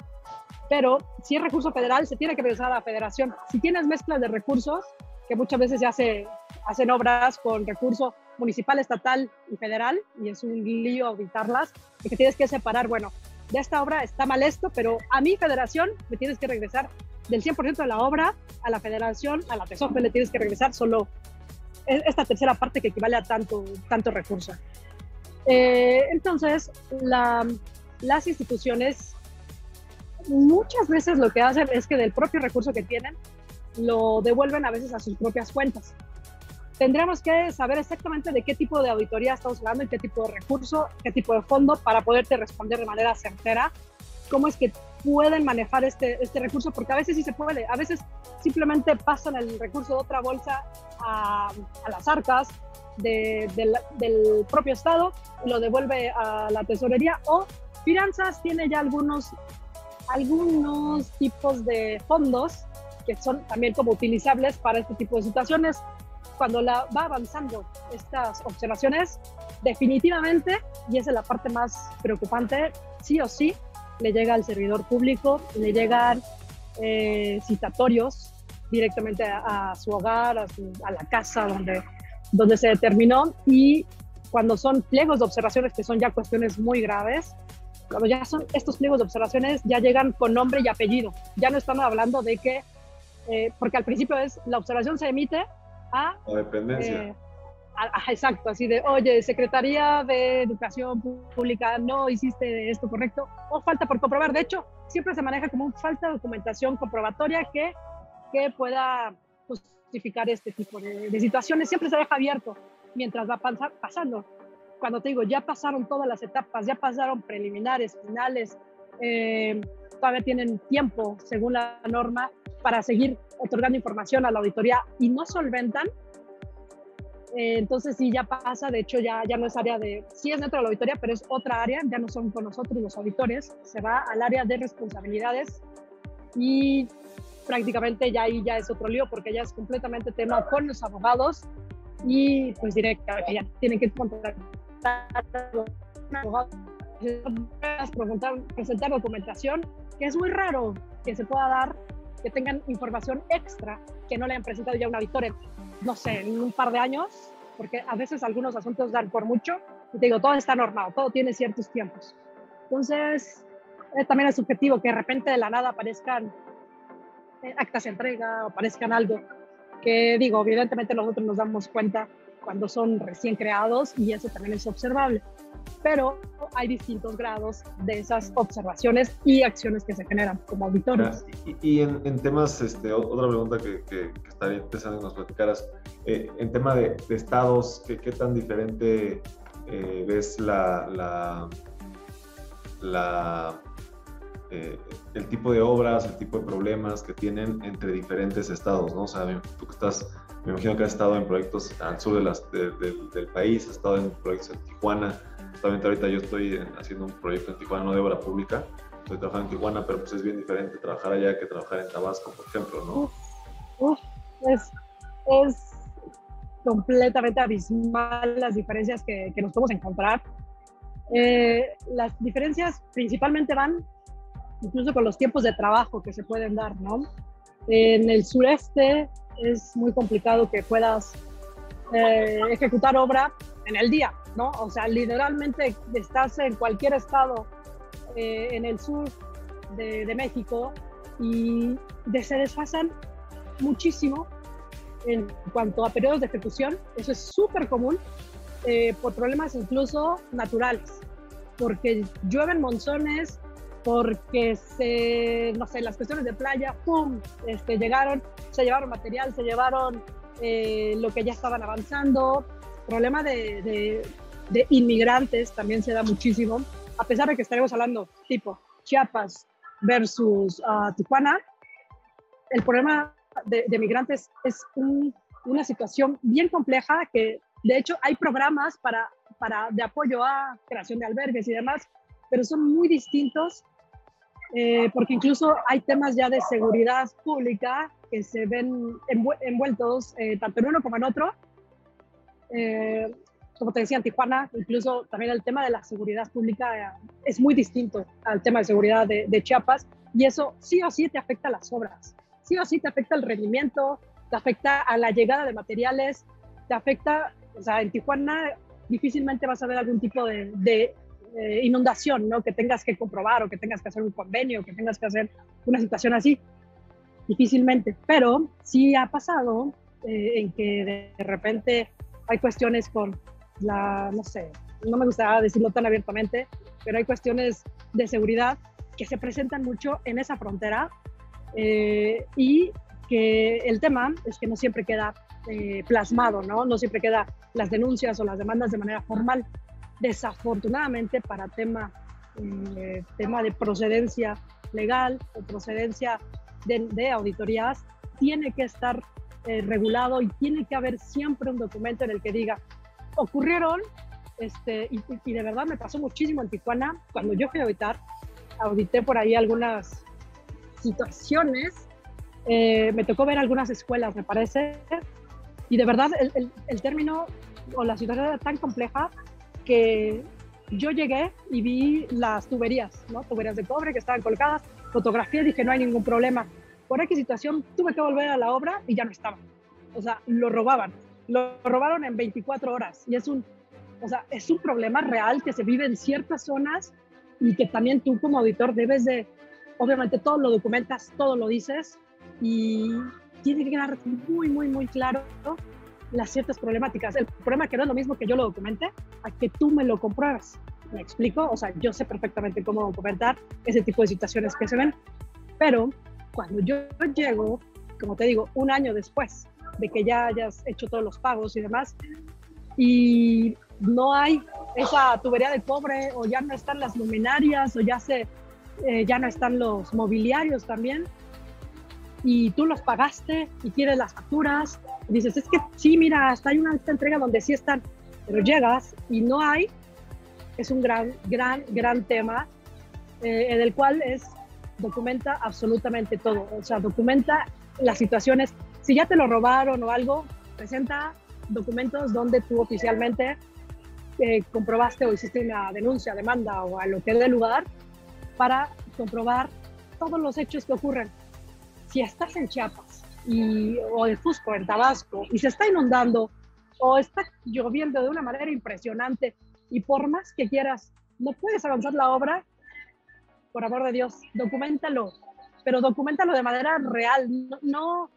Pero si es recurso federal, se tiene que regresar a la federación. Si tienes mezclas de recursos, que muchas veces se hace, hacen obras con recurso municipal, estatal y federal, y es un lío auditarlas, y que tienes que separar, bueno, de esta obra está mal esto, pero a mi federación me tienes que regresar del 100% de la obra, a la federación, a la TESOFE le tienes que regresar solo esta tercera parte que equivale a tanto, tanto recurso. Eh, entonces, las instituciones muchas veces lo que hacen es que del propio recurso que tienen, lo devuelven a veces a sus propias cuentas. Tendríamos que saber exactamente de qué tipo de auditoría estamos hablando y qué tipo de recurso, qué tipo de fondo para poderte responder de manera certera cómo es que pueden manejar este, este recurso, porque a veces sí se puede, a veces simplemente pasan el recurso de otra bolsa a, a las arcas de, del propio Estado lo devuelve a la tesorería o Finanzas tiene ya algunos, algunos tipos de fondos que son también como utilizables para este tipo de situaciones. Cuando la, va avanzando estas observaciones, definitivamente, y esa es la parte más preocupante, sí o sí, le llega al servidor público, le llegan eh, citatorios directamente a, su hogar, a, a, la casa donde, donde se determinó y cuando son pliegos de observaciones que son ya cuestiones muy graves, cuando ya son estos pliegos de observaciones ya llegan con nombre y apellido, ya no están hablando de que, eh, porque al principio es, la observación se emite a... La dependencia. Eh, exacto, así de, oye, Secretaría de Educación Pública, no hiciste esto correcto, o falta por comprobar. De hecho, siempre se maneja como falta de documentación comprobatoria que, que pueda justificar este tipo de, situaciones. Siempre se deja abierto mientras va pasando. Cuando te digo, ya pasaron todas las etapas, ya pasaron preliminares, finales, eh, todavía tienen tiempo, según la norma, para seguir otorgando información a la auditoría y no solventan, eh, entonces sí, ya pasa, de hecho ya, ya no es área de, sí es dentro de la auditoría, pero es otra área, ya no son con nosotros los auditores, se va al área de responsabilidades y prácticamente ya ahí ya es otro lío porque ya es completamente tema con los abogados y pues directa, que ya tienen que contratar presentar documentación, que es muy raro que se pueda dar, que tengan información extra que no le han presentado ya un auditor no sé, en un par de años, porque a veces algunos asuntos dan por mucho, y te digo, todo está normado, todo tiene ciertos tiempos. Entonces, eh, también es subjetivo que de repente de la nada aparezcan eh, actas de entrega o aparezcan algo que digo, evidentemente nosotros nos damos cuenta cuando son recién creados y eso también es observable. Pero hay distintos grados de esas observaciones y acciones que se generan como auditores. Y, en, temas, este, otra pregunta que, que, estaría interesante que nos platicaras, eh, en tema de, estados, ¿qué, ¿qué, tan diferente eh, ves la, la, la eh, el tipo de obras, el tipo de problemas que tienen entre diferentes estados, ¿no? O sea, tú que estás, me imagino que has estado en proyectos al sur de las, del país, has estado en proyectos en Tijuana, justamente ahorita yo estoy haciendo un proyecto en Tijuana, no de obra pública, estoy trabajando en Tijuana, pero pues es bien diferente trabajar allá que trabajar en Tabasco, por ejemplo, ¿no? Uf, es, es completamente abismal las diferencias que, que nos podemos encontrar. Eh, las diferencias principalmente van incluso con los tiempos de trabajo que se pueden dar, ¿no? En el sureste es muy complicado que puedas eh, ejecutar obra en el día, ¿no? O sea, literalmente estás en cualquier estado eh, en el sur de, México y se desfasan muchísimo en cuanto a periodos de ejecución. Eso es súper común eh, por problemas incluso naturales, porque llueven monzones, porque se, no sé, las cuestiones de playa, ¡pum!, este, llegaron, se llevaron material, se llevaron eh, lo que ya estaban avanzando. Problema de, de, inmigrantes también se da muchísimo, a pesar de que estaremos hablando tipo Chiapas versus uh, Tijuana, el problema de, migrantes es una situación bien compleja que de hecho hay programas para, para, de apoyo a creación de albergues y demás, pero son muy distintos eh, porque incluso hay temas ya de seguridad pública que se ven envueltos eh, tanto en uno como en otro. Eh, como te decía, en Tijuana, incluso también el tema de la seguridad pública es muy distinto al tema de seguridad de, de Chiapas y eso sí o sí te afecta a las obras, sí o sí te afecta el rendimiento, te afecta a la llegada de materiales, te afecta, o sea, en Tijuana difícilmente vas a ver algún tipo de, de eh, inundación, ¿no? Que tengas que comprobar o que tengas que hacer un convenio, que tengas que hacer una situación así. Difícilmente, pero sí ha pasado eh, en que de repente hay cuestiones con la, no sé, no me gustaría decirlo tan abiertamente, pero hay cuestiones de seguridad que se presentan mucho en esa frontera eh, y que el tema es que no siempre queda plasmado, ¿no? No siempre queda las denuncias o las demandas de manera formal desafortunadamente para tema, eh, tema de procedencia legal o procedencia de, auditorías, tiene que estar eh, regulado y tiene que haber siempre un documento en el que diga, ocurrieron, este, y, de verdad me pasó muchísimo en Tijuana, cuando yo fui a auditar, audité por ahí algunas situaciones, eh, me tocó ver algunas escuelas, me parece, y de verdad el, el, el término o la situación era tan compleja que yo llegué y vi las tuberías, ¿no? Tuberías de cobre que estaban colocadas, fotografía, dije, no hay ningún problema. Por qué situación tuve que volver a la obra y ya no estaban. O sea, lo robaban. Lo robaron en 24 horas y es un, o sea, es un problema real que se vive en ciertas zonas y que también tú como auditor debes de, obviamente todo lo documentas, todo lo dices y tiene que quedar muy, muy, muy claro las ciertas problemáticas. El problema es que no es lo mismo que yo lo documente a que tú me lo compruebas. ¿Me explico? O sea, yo sé perfectamente cómo documentar ese tipo de situaciones que se ven, pero cuando yo llego, como te digo, un año después de que ya hayas hecho todos los pagos y demás, y no hay esa tubería de cobre o ya no están las luminarias o ya, se, eh, ya no están los mobiliarios también, y tú los pagaste y quieres las facturas dices, es que sí, mira, hasta hay una entrega donde sí están, pero llegas y no hay, es un gran, gran, gran tema eh, en el cual es, documenta absolutamente todo, o sea, documenta las situaciones, si ya te lo robaron o algo, presenta documentos donde tú oficialmente eh, comprobaste o hiciste una denuncia, demanda o a lo que dé lugar para comprobar todos los hechos que ocurren. Si estás en Chiapas y, o de Fusco en Tabasco y se está inundando o está lloviendo de una manera impresionante y por más que quieras, no puedes avanzar la obra, por amor de Dios, documentalo, pero documentalo de manera real, no,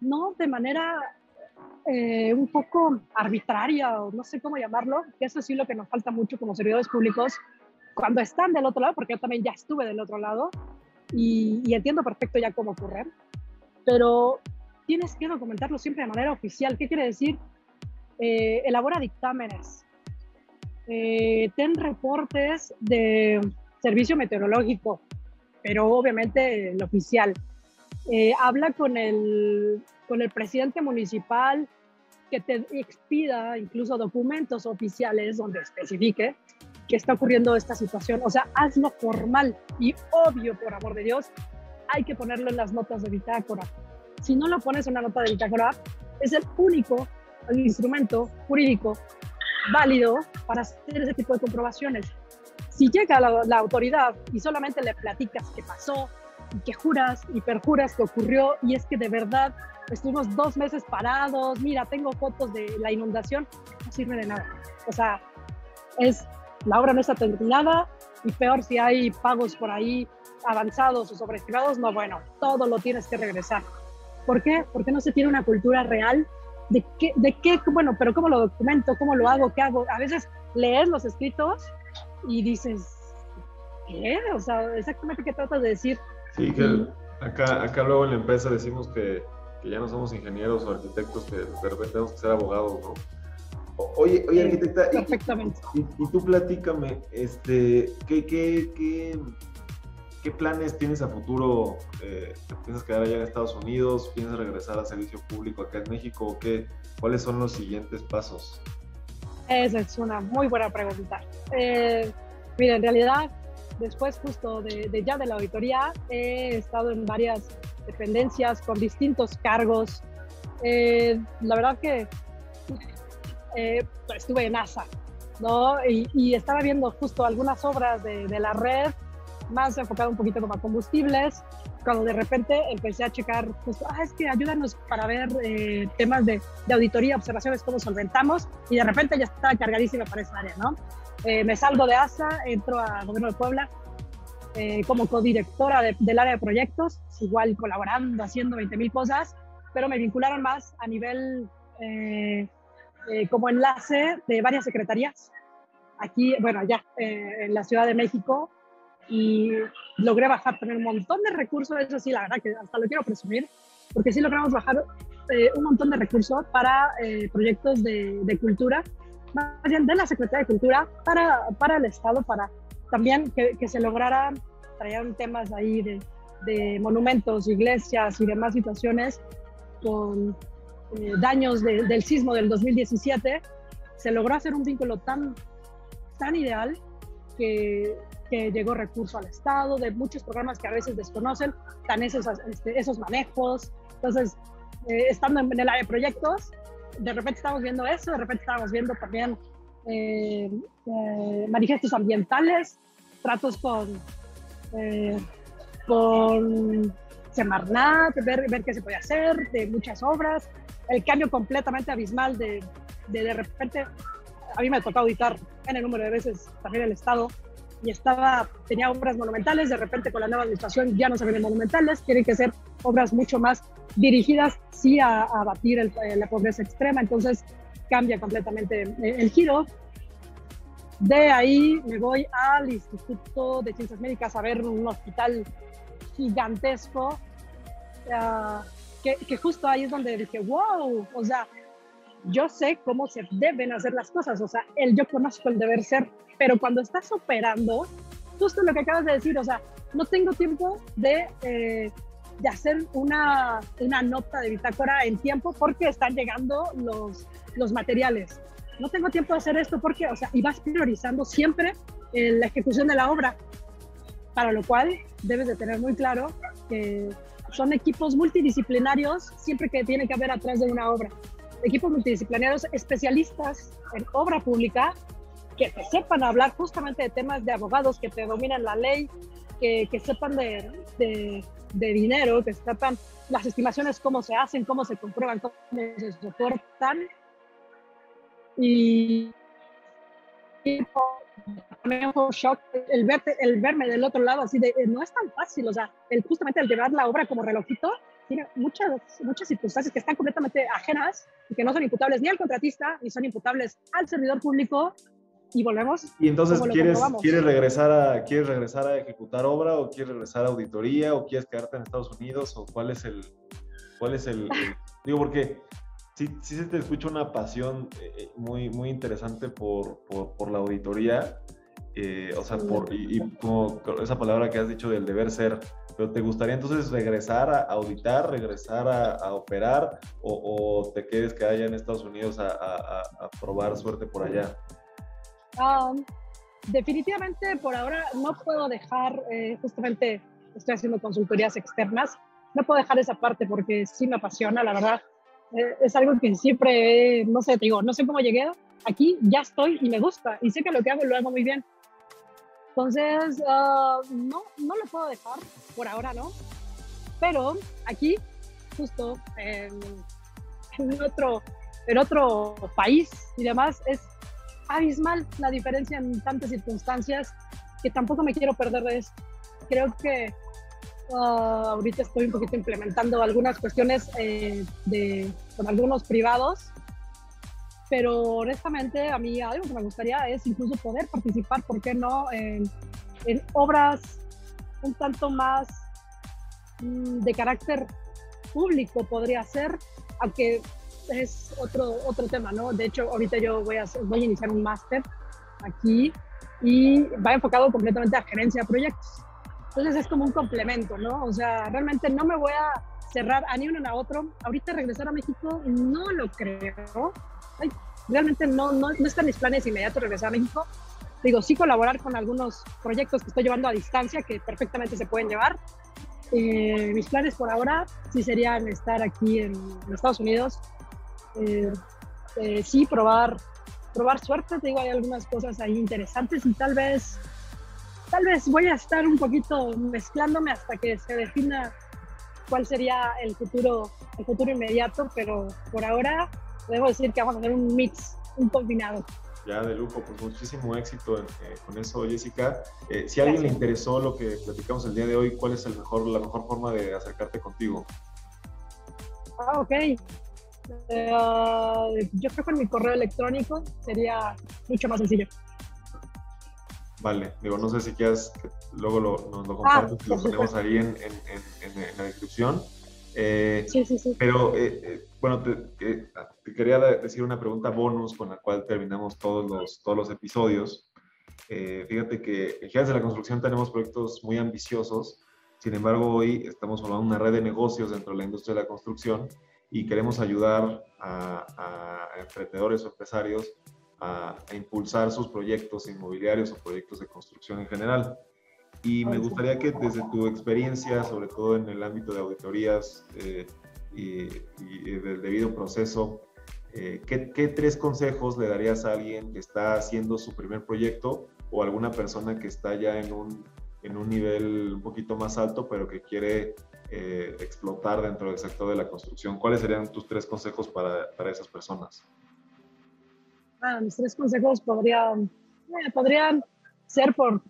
no de manera eh, un poco arbitraria o no sé cómo llamarlo, que eso sí lo que nos falta mucho como servidores públicos cuando están del otro lado, porque yo también ya estuve del otro lado y, y entiendo perfecto ya cómo ocurre, pero tienes que documentarlo siempre de manera oficial. ¿Qué quiere decir? Eh, elabora dictámenes, eh, ten reportes de servicio meteorológico, pero obviamente el oficial. Eh, habla con el, con el presidente municipal que te expida incluso documentos oficiales donde especifique que está ocurriendo esta situación. O sea, hazlo formal y obvio, por amor de Dios, hay que ponerlo en las notas de bitácora. Si no lo pones en una nota de bitácora, es el único instrumento jurídico válido para hacer ese tipo de comprobaciones. Si llega la, autoridad y solamente le platicas qué pasó y que juras y perjuras que ocurrió y es que de verdad estuvimos dos meses parados, mira, tengo fotos de la inundación, no sirve de nada. O sea, es la obra no está terminada y peor si hay pagos por ahí avanzados o sobreestimados, no, bueno, todo lo tienes que regresar. ¿Por qué? Porque no se tiene una cultura real de qué, de qué, bueno, pero cómo lo documento, cómo lo hago, qué hago. A veces lees los escritos y dices, ¿qué? O sea, exactamente qué tratas de decir. Sí, que acá, acá luego en la empresa decimos que, que ya no somos ingenieros o arquitectos, que de repente tenemos que ser abogados, ¿no? Oye, oye, arquitecta, Perfectamente. Y, y, tú platícame, este, ¿qué, qué, qué, ¿qué planes tienes a futuro? Eh, ¿Te piensas quedar allá en Estados Unidos? ¿Piensas regresar a servicio público acá en México? ¿O qué? ¿Cuáles son los siguientes pasos? Esa es una muy buena pregunta. Eh, mira, en realidad, después justo de, ya de la auditoría, he estado en varias dependencias con distintos cargos. Eh, la verdad que eh, estuve en NASA, ¿no? Y, estaba viendo justo algunas obras de, la red, más enfocado un poquito como a combustibles, cuando de repente empecé a checar, justo, ah, es que ayúdanos para ver eh, temas de, de, auditoría, observaciones, cómo solventamos, y de repente ya estaba cargadísima para esa área, ¿no? Eh, me salgo de ASA, entro a Gobierno de Puebla como codirectora del área de proyectos, igual colaborando, haciendo 20 mil cosas, pero me vincularon más a nivel eh, como enlace de varias secretarías aquí, bueno, allá eh, en la Ciudad de México y logré bajar también un montón de recursos, eso sí, la verdad que hasta lo quiero presumir, porque sí logramos bajar eh, un montón de recursos para proyectos de, de, cultura, más bien de la Secretaría de Cultura, para, para el Estado, para también que, que se lograran traer temas ahí de, de monumentos, iglesias y demás situaciones con eh, daños del sismo del 2017, se logró hacer un vínculo tan, tan ideal que, que llegó recurso al Estado, de muchos programas que a veces desconocen, tan esos, este, esos manejos. Entonces, eh, estando en, el área de proyectos, de repente estamos viendo eso, de repente estamos viendo también eh, manifiestos ambientales, tratos con, con Semarnat, ver, ver qué se puede hacer, de muchas obras el cambio completamente abismal de, de, de repente, a mí me tocó auditar en el número de veces también el Estado y estaba, tenía obras monumentales, de repente con la nueva administración ya no se ven monumentales, tienen que ser obras mucho más dirigidas, sí, a, abatir eh, la pobreza extrema, entonces cambia completamente el, giro. De ahí me voy al Instituto de Ciencias Médicas a ver un hospital gigantesco. Uh, que, justo ahí es donde dije, wow, o sea, yo sé cómo se deben hacer las cosas, o sea, el yo conozco el deber ser, pero cuando estás operando, justo lo que acabas de decir, o sea, no tengo tiempo de, eh, de hacer una, una nota de bitácora en tiempo porque están llegando los, los materiales. No tengo tiempo de hacer esto porque, o sea, y vas priorizando siempre eh, la ejecución de la obra, para lo cual debes de tener muy claro que son equipos multidisciplinarios siempre que tiene que haber atrás de una obra. Equipos multidisciplinarios especialistas en obra pública que sepan hablar justamente de temas de abogados, que te dominan la ley, que, que sepan de, de, de, dinero, que sepan las estimaciones, cómo se hacen, cómo se comprueban, cómo se soportan. Y, y también fue un shock el, verte, el verme del otro lado, así de, eh, no es tan fácil, o sea, el, justamente el llevar la obra como relojito, tiene muchas, muchas circunstancias que están completamente ajenas y que no son imputables ni al contratista, ni son imputables al servidor público, y volvemos. Y entonces, ¿quieres, ¿quieres, regresar a, ¿quieres regresar a ejecutar obra o quieres regresar a auditoría o quieres quedarte en Estados Unidos o cuál es el, cuál es el, el digo, porque sí, sí se te escucha una pasión eh, eh, muy, muy interesante por, por, la auditoría, eh, o sea, por, y, como esa palabra que has dicho del deber ser, pero ¿te gustaría entonces regresar a auditar, regresar a, operar o, te quedes que haya en Estados Unidos a, a, probar suerte por allá? Um, definitivamente por ahora no puedo dejar, justamente estoy haciendo consultorías externas, no puedo dejar esa parte porque sí me apasiona, la verdad eh, es algo que siempre, no sé, te digo, no sé cómo llegué aquí, ya estoy y me gusta y sé que lo que hago lo hago muy bien. Entonces, ah, no, no lo puedo dejar, por ahora no, pero aquí, justo en, otro, en otro país y demás, es abismal la diferencia en tantas circunstancias que tampoco me quiero perder de eso. Creo que Ah, ahorita estoy un poquito implementando algunas cuestiones eh, de, con algunos privados, pero honestamente a mí algo que me gustaría es incluso poder participar, ¿por qué no?, en, en obras un tanto más mm, de carácter público podría ser, aunque es otro, otro tema, ¿no? De hecho, ahorita yo voy a, voy a iniciar un máster aquí y va enfocado completamente a gerencia de proyectos. Entonces es como un complemento, ¿no? O sea, realmente no me voy a cerrar a ni uno ni a otro. Ahorita regresar a México no lo creo. Realmente no, no, no están mis planes inmediatos regresar a México. Digo, sí colaborar con algunos proyectos que estoy llevando a distancia que perfectamente se pueden llevar. Eh, mis planes por ahora sí serían estar aquí en, Estados Unidos. Eh, eh, sí, probar, probar suerte. Te digo, hay algunas cosas ahí interesantes y tal vez, tal vez voy a estar un poquito mezclándome hasta que se defina cuál sería el futuro, el futuro inmediato, pero por ahora debo decir que vamos a hacer un mix, un combinado. Ya de lujo, pues muchísimo éxito eh, con eso, Jessica. Eh, si a alguien le interesó lo que platicamos el día de hoy, ¿cuál es el mejor, la mejor forma de acercarte contigo? Ah, ok. Eh, yo creo que en mi correo electrónico sería mucho más sencillo. Vale, digo, no sé si quieras que luego lo, nos lo ah, compartes, lo ponemos ahí en, en, la descripción. Eh, sí, sí, sí. Pero, eh, bueno, te, quería decir una pregunta bonus con la cual terminamos todos los, todos los episodios. fíjate que en Gigantes de la Construcción tenemos proyectos muy ambiciosos, sin embargo, hoy estamos formando una red de negocios dentro de la industria de la construcción y queremos ayudar a, a emprendedores o empresarios a, impulsar sus proyectos inmobiliarios o proyectos de construcción en general. Y me gustaría que desde tu experiencia, sobre todo en el ámbito de auditorías eh, y, del debido proceso, eh, ¿qué, ¿qué, tres consejos le darías a alguien que está haciendo su primer proyecto o alguna persona que está ya en un, en un nivel un poquito más alto, pero que quiere eh, explotar dentro del sector de la construcción? ¿Cuáles serían tus tres consejos para, para esas personas? mis tres consejos podrían, eh, podrían ser por,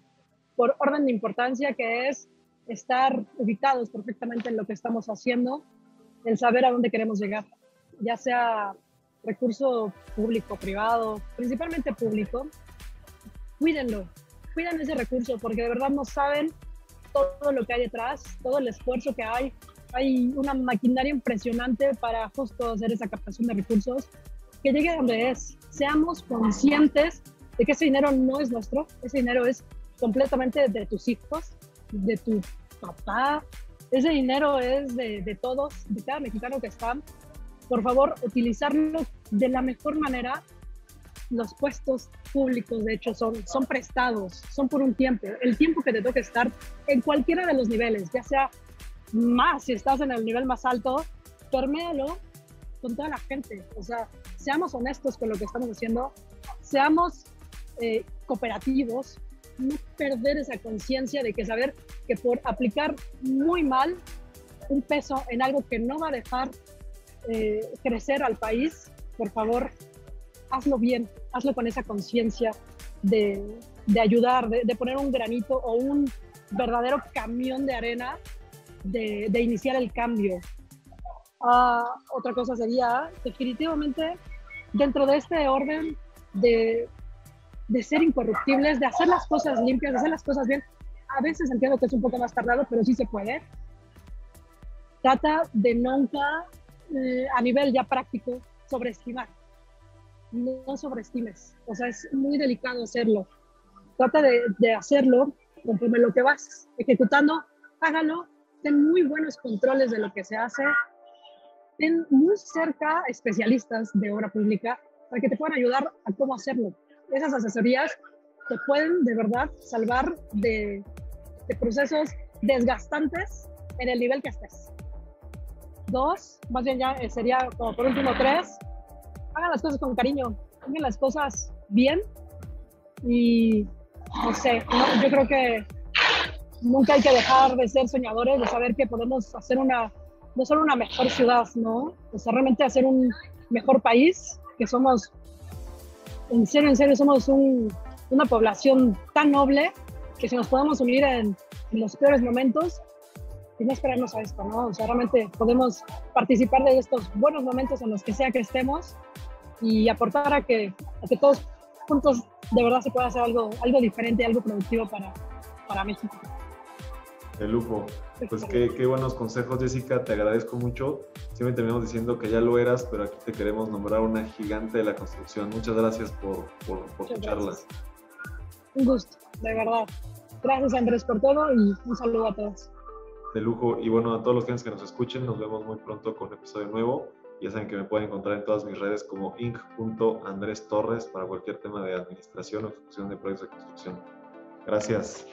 por orden de importancia, que es estar ubicados perfectamente en lo que estamos haciendo, el saber a dónde queremos llegar, ya sea recurso público, privado, principalmente público, cuídenlo, cuiden ese recurso porque de verdad no saben todo lo que hay detrás, todo el esfuerzo que hay. Hay una maquinaria impresionante para justo hacer esa captación de recursos que llegue a donde es. Seamos conscientes de que ese dinero no es nuestro, ese dinero es completamente de tus hijos, de tu papá, ese dinero es de, de todos, de cada mexicano que está. Por favor, utilizarlo de la mejor manera. Los puestos públicos, de hecho, son, son prestados, son por un tiempo. El tiempo que te toque estar en cualquiera de los niveles, ya sea más si estás en el nivel más alto, perméalo con toda la gente. O sea, seamos honestos con lo que estamos haciendo, seamos eh, cooperativos, no perder esa conciencia de que saber que por aplicar muy mal un peso en algo que no va a dejar eh, crecer al país, por favor, hazlo bien, hazlo con esa conciencia de, de, ayudar, de, poner un granito o un verdadero camión de arena de, de iniciar el cambio. Uh, otra cosa sería definitivamente dentro de este orden de, de, ser incorruptibles, de hacer las cosas limpias, de hacer las cosas bien. A veces entiendo que es un poco más tardado, pero sí se puede. Trata de nunca, eh, a nivel ya práctico, sobreestimar. No sobreestimes. O sea, es muy delicado hacerlo. Trata de, de hacerlo conforme lo que vas ejecutando, hágalo, ten muy buenos controles de lo que se hace, ten muy cerca especialistas de obra pública para que te puedan ayudar a cómo hacerlo. Esas asesorías te pueden de verdad salvar de, de procesos desgastantes en el nivel que estés. Dos, más bien ya eh, sería como por último tres, hagan las cosas con cariño, hagan las cosas bien y no sé, yo creo que nunca hay que dejar de ser soñadores, de saber que podemos hacer una no solo una mejor ciudad, ¿no? O sea, realmente hacer un mejor país, que somos, en serio, en serio, somos una población tan noble que si nos podemos unir en, los peores momentos, y no esperarnos a esto, ¿no? O sea, realmente podemos participar de estos buenos momentos en los que sea que estemos y aportar a que, a que todos juntos de verdad se pueda hacer algo, algo diferente, algo productivo para, para México. De lujo. Pues qué, qué, buenos consejos, Jessica. Te agradezco mucho. Siempre terminamos diciendo que ya lo eras, pero aquí te queremos nombrar una gigante de la construcción. Muchas gracias por, por, por tu charla. Un gusto, de verdad. Gracias Andrés por todo y un saludo a todos. De lujo. Y bueno, a todos los que nos escuchen, nos vemos muy pronto con un episodio nuevo. Ya saben que me pueden encontrar en todas mis redes como inc.andrés Torres para cualquier tema de administración o ejecución de proyectos de construcción. Gracias.